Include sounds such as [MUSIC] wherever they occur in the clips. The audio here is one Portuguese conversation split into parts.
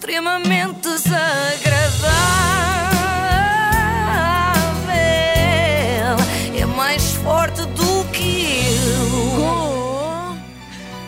extremamente desagradável. É mais forte do que eu.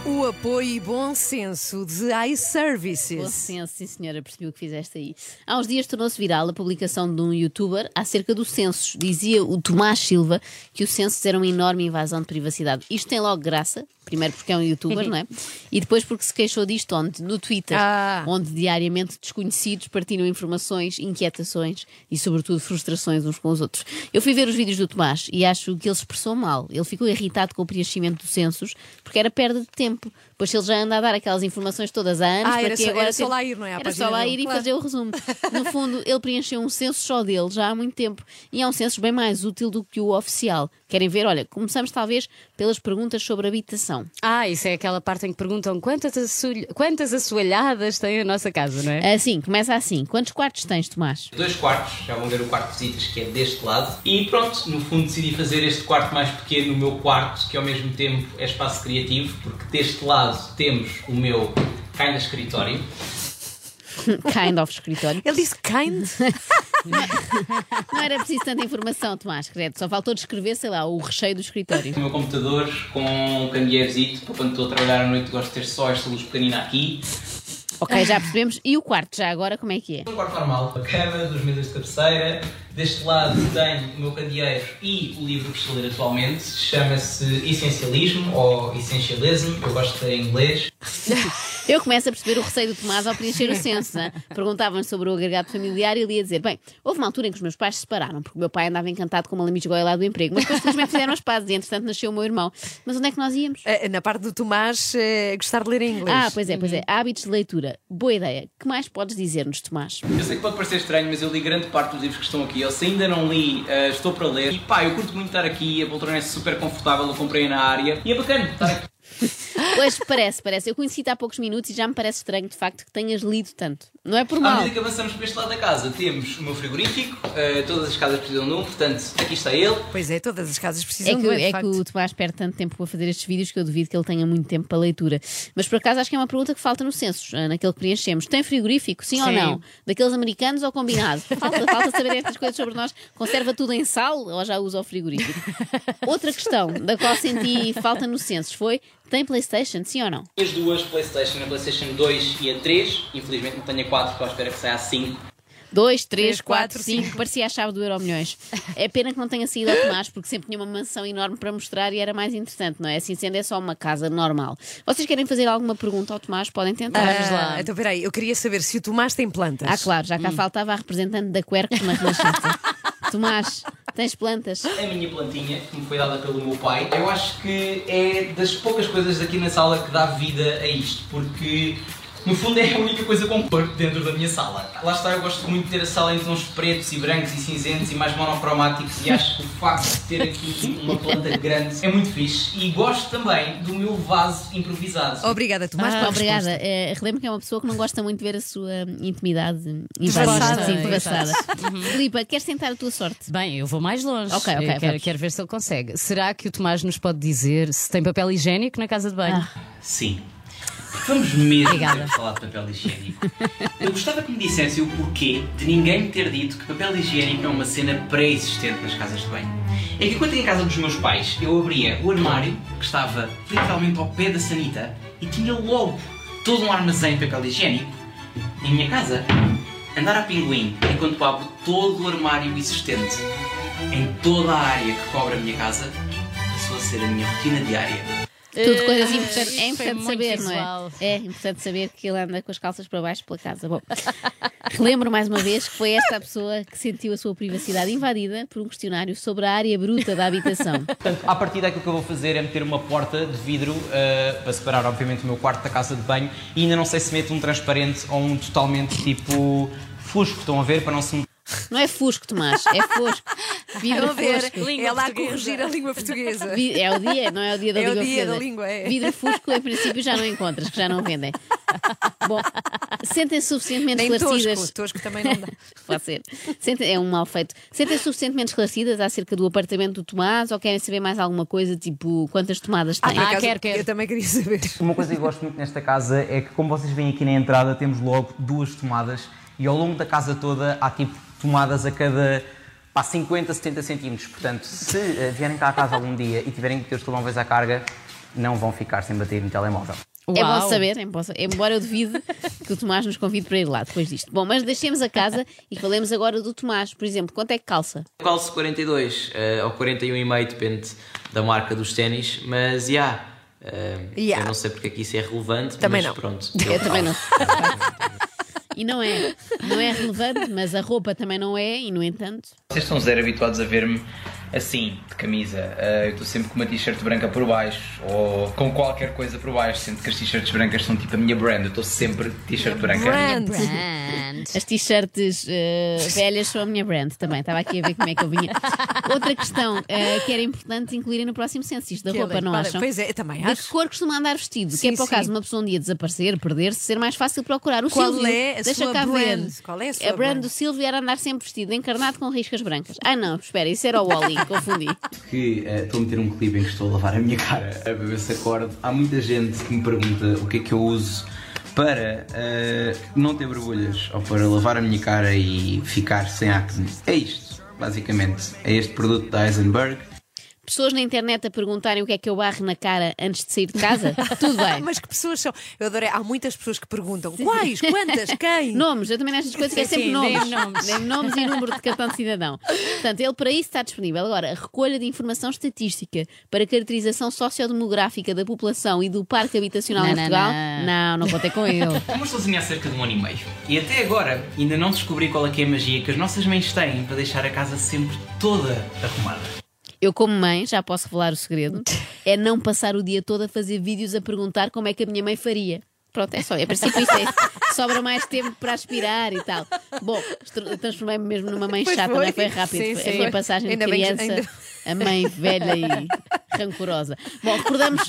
Com o apoio e bom senso de Bom iServices. senso, sim senhora, percebi o que fizeste aí. Há uns dias tornou-se viral a publicação de um youtuber acerca do censos. Dizia o Tomás Silva que o censos era uma enorme invasão de privacidade. Isto tem logo graça, primeiro porque é um youtuber, não é? E depois porque se queixou disto onde? No Twitter, Ah. onde diariamente desconhecidos partilham informações, inquietações e, sobretudo, frustrações uns com os outros. Eu fui ver os vídeos do Tomás e acho que ele se expressou mal. Ele ficou irritado com o preenchimento dos censos porque era perda de tempo. Pois se ele já anda a dar aquelas informações todas há anos, Ah, para era que só- agora era só lá ir, não é? Era só lá ir e claro. fazer o resumo. No fundo, ele preencheu um censo só dele já há muito tempo. E é um censo bem mais útil do que o oficial. Querem ver? Olha, começamos talvez pelas perguntas sobre habitação. Ah, isso é aquela parte em que perguntam quantas, assoalh- quantas assoalhadas tem a nossa casa, não é? Assim, começa assim. Quantos quartos tens, Tomás? Dois quartos, já vão ver o quarto de visitas que é deste lado. E pronto, no fundo decidi fazer este quarto mais pequeno, o meu quarto, que ao mesmo tempo é espaço criativo, porque deste lado temos o meu kinda escritório. [LAUGHS] kind of escritório. Ele disse kind? [LAUGHS] Não era preciso tanta informação, Tomás, credo. Só faltou descrever, sei lá, o recheio do escritório. O meu computador com um candeeirozito, para quando estou a trabalhar à noite gosto de ter só esta luz pequenina aqui. Ok, já percebemos. E o quarto, já agora, como é que é? Um quarto normal, a cama, duas mesas de cabeceira. Deste lado tenho o meu candeeiro e o livro que estou a ler atualmente. Chama-se Essencialismo ou Essentialism, eu gosto de ler em inglês. Eu começo a perceber o receio do Tomás ao preencher o censo. né? Perguntavam sobre o agregado familiar e ele ia dizer: Bem, houve uma altura em que os meus pais se separaram, porque o meu pai andava encantado com uma lamisgoia lá do emprego, mas depois felizmente fizeram as pazes e entretanto nasceu o meu irmão. Mas onde é que nós íamos? Eh, Na parte do Tomás, eh, gostar de ler em inglês. Ah, pois é, pois é. Hábitos de leitura. Boa ideia. que mais podes dizer-nos, Tomás? Eu sei que pode parecer estranho, mas eu li grande parte dos livros que estão aqui. Eu se ainda não li, eh, estou para ler. E pá, eu curto muito estar aqui, a poltrona é super confortável, eu comprei na área. E é bacana estar aqui. [LAUGHS] Pois parece, parece. Eu conheci-te há poucos minutos e já me parece estranho, de facto, que tenhas lido tanto. Não é por À mal. medida que avançamos para este lado da casa, temos o meu frigorífico, eh, todas as casas precisam de um, portanto, aqui está ele. Pois é, todas as casas precisam É que, de um, de é que o Tomás perde tanto tempo a fazer estes vídeos que eu duvido que ele tenha muito tempo para leitura. Mas por acaso acho que é uma pergunta que falta no censo, ah, naquele que preenchemos. Tem frigorífico, sim, ou Sim. não? Daqueles americanos ou combinado? [LAUGHS] Falta, falta saber estas coisas sobre nós. Conserva tudo em sal ou já usa o frigorífico? [LAUGHS] Outra questão da qual senti falta no censo foi: tem Playstation, sim ou não? As duas Playstation, a Playstation 2 e a 3. Infelizmente não tenho a 4, porque eu espero que saia a 5. 2, 3, Três, 4, quatro, 5, parecia a chave do Euro Milhões. [LAUGHS] É pena que não tenha saído ao Tomás, porque sempre tinha uma mansão enorme para mostrar e era mais interessante, não é? Assim sendo, é só uma casa normal. Vocês querem fazer alguma pergunta ao Tomás? Podem tentar. Vamos lá. Ah, então, peraí, eu queria saber se o Tomás tem plantas. Ah, claro, já cá faltava a representante da Quercus na Renascença. [LAUGHS] Tomás, tens plantas? A minha plantinha, que me foi dada pelo meu pai, eu acho que é das poucas coisas aqui na sala que dá vida a isto, porque no fundo é a única coisa com cor dentro da minha sala. Lá está, eu gosto muito de ter a sala em tons pretos e brancos e cinzentos e mais monocromáticos e acho que o facto de ter aqui uma planta grande é muito fixe e gosto também do meu vaso improvisado. Obrigada, Tomás, Ah, pela obrigada. É, Relembro que é uma pessoa que não gosta muito de ver a sua intimidade invadida, sim, é, devassada. Filipa, queres tentar a tua sorte? Bem, eu vou mais longe. Ok, ok, quero, quero ver se ele consegue. Será que o Tomás nos pode dizer se tem papel higiênico na casa de banho? Ah. Sim. Vamos mesmo Obrigada. falar de papel higiênico. Eu gostava que me dissessem o porquê de ninguém me ter dito que papel higiênico é uma cena pré-existente nas casas de banho. É que quando ia em casa dos meus pais, eu abria o armário, que estava literalmente ao pé da sanita, e tinha logo todo um armazém de papel higiênico. Em minha casa, andar a pinguim enquanto abro todo o armário existente em toda a área que cobre a minha casa passou a ser a minha rotina diária. Tudo coisas Ah, importantes. É importante saber, não visual. é? É importante saber que ele anda com as calças para baixo pela casa. Bom, [LAUGHS] relembro mais uma vez que foi esta a pessoa que sentiu a sua privacidade invadida por um questionário sobre a área bruta da habitação. Portanto, à partida aquilo que eu vou fazer é meter uma porta de vidro eh, para separar, obviamente, o meu quarto da casa de banho e ainda não sei se meto um transparente ou um totalmente tipo fusco, estão a ver, para não se Não é fusco, Tomás, é fosco. Ver? Língua É lá a portuguesa. corrigir a língua portuguesa. É o dia, não é o dia da É o língua dia da língua, é. Vidro fusco, em princípio, já não encontras, que já não vendem. Bom, Sentem-se suficientemente Nem esclarecidas. tosco, tosco também não dá. [LAUGHS] Pode ser. Sentem- é um mal feito. Sentem-se suficientemente esclarecidas acerca do apartamento do Tomás ou querem saber mais alguma coisa, tipo quantas tomadas tem? Ah, acaso, quero, quero. Eu também queria saber. Uma coisa que eu gosto muito nesta casa é que, como vocês veem aqui na entrada, temos logo duas tomadas e ao longo da casa toda há tipo tomadas a cada pá, 50, 70 centímetros. Portanto, se eh, vierem cá a casa algum dia e tiverem que ter os telemóveis à carga, não vão ficar sem bater no telemóvel. É Uau. bom saber, é bom embora eu duvide que o Tomás nos convide para ir lá depois disto. Bom, mas deixemos a casa e falemos agora do Tomás. Por exemplo, quanto é que calça? Calço 42 eh, ou 41,5, depende da marca dos ténis, mas já. Yeah. Eu não sei porque é que isso é relevante, Também mas não. pronto. [LAUGHS] Eu também não. E não é, não é relevante, mas a roupa também não é, e no entanto. Vocês estão zero habituados a ver-me assim, de camisa. Ah, eu estou sempre com uma t-shirt branca por baixo ou com qualquer coisa por baixo, sendo que as t-shirts brancas são tipo a minha brand. Eu estou sempre de t-shirt branca. Brand. As t-shirts eh, velhas são a minha brand também. Estava aqui a ver como é que eu vinha. Outra questão eh, que era importante incluírem no próximo censo, isto da Que roupa, é não limpada. acham? Pois é, também De que acho. cor costuma andar vestido? que é Sim, para o sim. caso de uma pessoa um dia desaparecer, perder-se, ser mais fácil procurar. O Qual Silvio, é a deixa sua cá brand? ver. Qual é a sua brand brand? do Silvio era andar sempre vestido, encarnado com riscas brancas. Ai não, espera, isso era o Wally, confundi. que eh, estou a meter um clipe em que estou a lavar a minha cara a beber esse acorde. Há muita gente que me pergunta o que é que eu uso para eh, não ter borbulhas ou para lavar a minha cara e ficar sem acne. É isto, basicamente. É este produto da Eisenberg. Pessoas na internet a perguntarem o que é que eu barro na cara antes de sair de casa, [LAUGHS] tudo bem. Mas que pessoas são? Eu adorei. Há muitas pessoas que perguntam quais, quantas, [LAUGHS] quem? Nomes, eu também nestas coisas que é sempre sim, nomes. nomes. Nomes e número de cartão de cidadão. Portanto, ele para isso está disponível. Agora, a recolha de informação estatística para caracterização sociodemográfica da população e do parque habitacional Não, em não, Portugal, não. não, não contei com ele. [LAUGHS] Eu estou sozinho há cerca de um ano e meio. E até agora ainda não descobri qual é que é a magia que as nossas mães têm para deixar a casa sempre toda arrumada. Eu, como mãe, já posso revelar o segredo, [LAUGHS] é não passar o dia todo a fazer vídeos a perguntar como é que a minha mãe faria. Pronto, é só. É princípio isso é. Sobra mais tempo para aspirar e tal. Bom, transformei-me mesmo numa mãe Pois chata, foi. não foi rápido. Sim, Foi sim. a minha passagem de bem criança ainda- a mãe velha e [LAUGHS] rancorosa. Bom, recordamos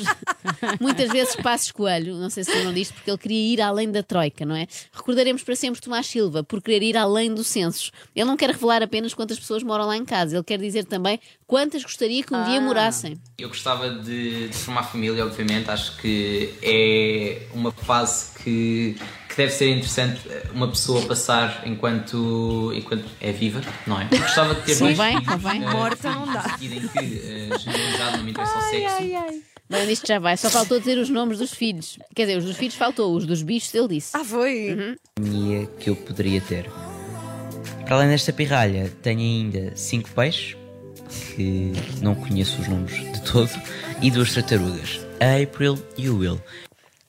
muitas vezes Passos Coelho, não sei se lembram disto, porque ele queria ir além da Troika, não é? Recordaremos para sempre Tomás Silva por querer ir além dos censos. Ele não quer revelar apenas quantas pessoas moram lá em casa, ele quer dizer também quantas gostaria que um dia morassem. Eu gostava de, de formar família, obviamente. Acho que é uma fase que, que deve ser interessante eh, uma pessoa passar enquanto, enquanto é viva, não é? Eu gostava de ter [LAUGHS] Sim, dois convém, filhos, convém. eh, Morta não dá. em que, generalizado, não me interessa o sexo. Bem, isto já vai, só faltou dizer os nomes dos filhos. Quer dizer, os dos filhos faltou, os dos bichos ele disse. Ah, foi? companhia que eu poderia ter. Para além desta pirralha, tenho ainda cinco peixes, que não conheço os nomes de todo, e duas tartarugas, a April e o Will.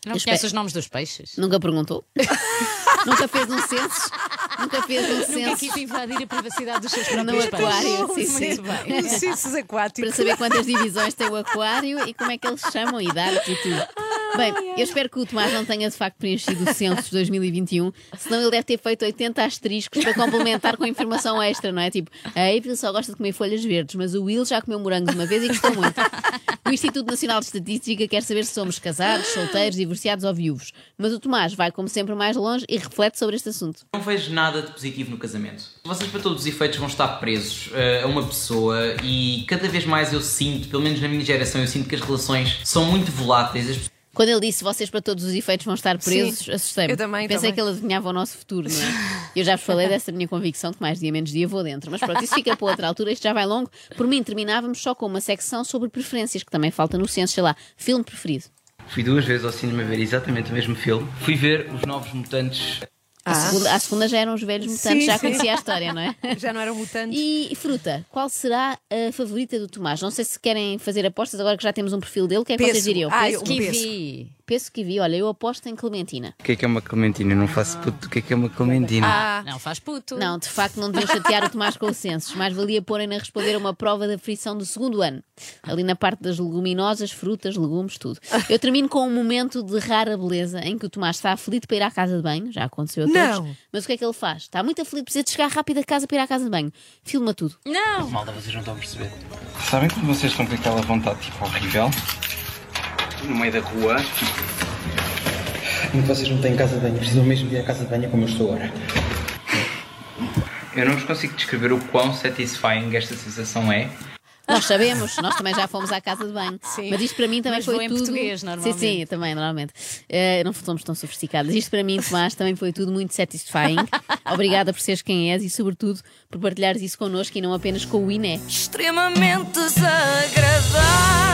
Não espero- conhece os nomes dos peixes? Nunca perguntou? [LAUGHS] Nunca fez um censo? Nunca fez um Nunca censo quis invadir a privacidade dos seus no próprios aquário? peixes. Sim, sim. Muito bem. Os cissos Para aquáticos. saber quantas divisões tem o aquário e como é que eles chamam, idades e tudo. Bem, eu espero que o Tomás não tenha de facto preenchido o censo de 2021, senão ele deve ter feito 80 asteriscos para complementar com informação extra, não é? Tipo, a April só gosta de comer folhas verdes, mas o Will já comeu morangos uma vez e gostou muito. O Instituto Nacional de Estatística quer saber se somos casados, solteiros, divorciados ou viúvos. Mas o Tomás vai, como sempre, mais longe e reflete sobre este assunto. Não vejo nada de positivo no casamento. Vocês, para todos os efeitos, vão estar presos eh, a uma pessoa e cada vez mais eu sinto, pelo menos na minha geração, eu sinto que as relações são muito voláteis. Quando ele disse vocês para todos os efeitos vão estar presos, assustei-me. eu também, Pensei também. que ele adivinhava o nosso futuro, não é? [LAUGHS] Eu já vos falei dessa minha convicção que mais dia menos dia vou dentro. Mas pronto, isso fica para outra altura, isto já vai longo. Por mim, terminávamos só com uma secção sobre preferências, que também falta no censo, sei lá, filme preferido. Fui duas vezes ao cinema ver exatamente o mesmo filme. Fui ver Os Novos Mutantes. A, segunda, a segunda já eram os velhos mutantes, Ah. Sim, já sim. conhecia a história, não é? [LAUGHS] Já não eram mutantes. E fruta, qual será a favorita do Tomás? Não sei se querem fazer apostas agora que já temos um perfil dele, o que é que vocês diriam? Ah, eu- que, Kiwi. Peço que vi, olha, eu aposto em Clementina. O que é que é uma clementina? Eu não faço puto. O que é que é uma clementina? Ah, Não faz puto. Não, de facto não deviam chatear o Tomás com o censos. Mais valia porem-na a responder a uma prova da frição do segundo ano. Ali na parte das leguminosas, frutas, legumes, tudo. Eu termino com um momento de rara beleza em que o Tomás está aflito para ir à casa de banho. Já aconteceu a todos. Não. Mas o que é que ele faz? Está muito aflito, precisa de chegar rápido a casa para ir à casa de banho. Filma tudo. Não. Malda, vocês não estão a perceber. Sabem quando vocês estão com aquela vontade tipo horrível? No meio da rua. vocês não têm casa de banho, precisam mesmo de ir à casa de banho como eu estou agora. Eu não vos consigo descrever o quão satisfying esta sensação é. Nós sabemos, nós também já fomos à casa de banho. Sim. Mas isto para mim também Mas foi em tudo. português, normalmente. Sim, sim, também, normalmente. Eh, não somos tão sofisticadas. Isto para mim, Tomás, também foi tudo muito satisfying. [LAUGHS] Obrigada por seres quem és e, sobretudo, por partilhares isso connosco e não apenas com o Iné. extremamente desagradável.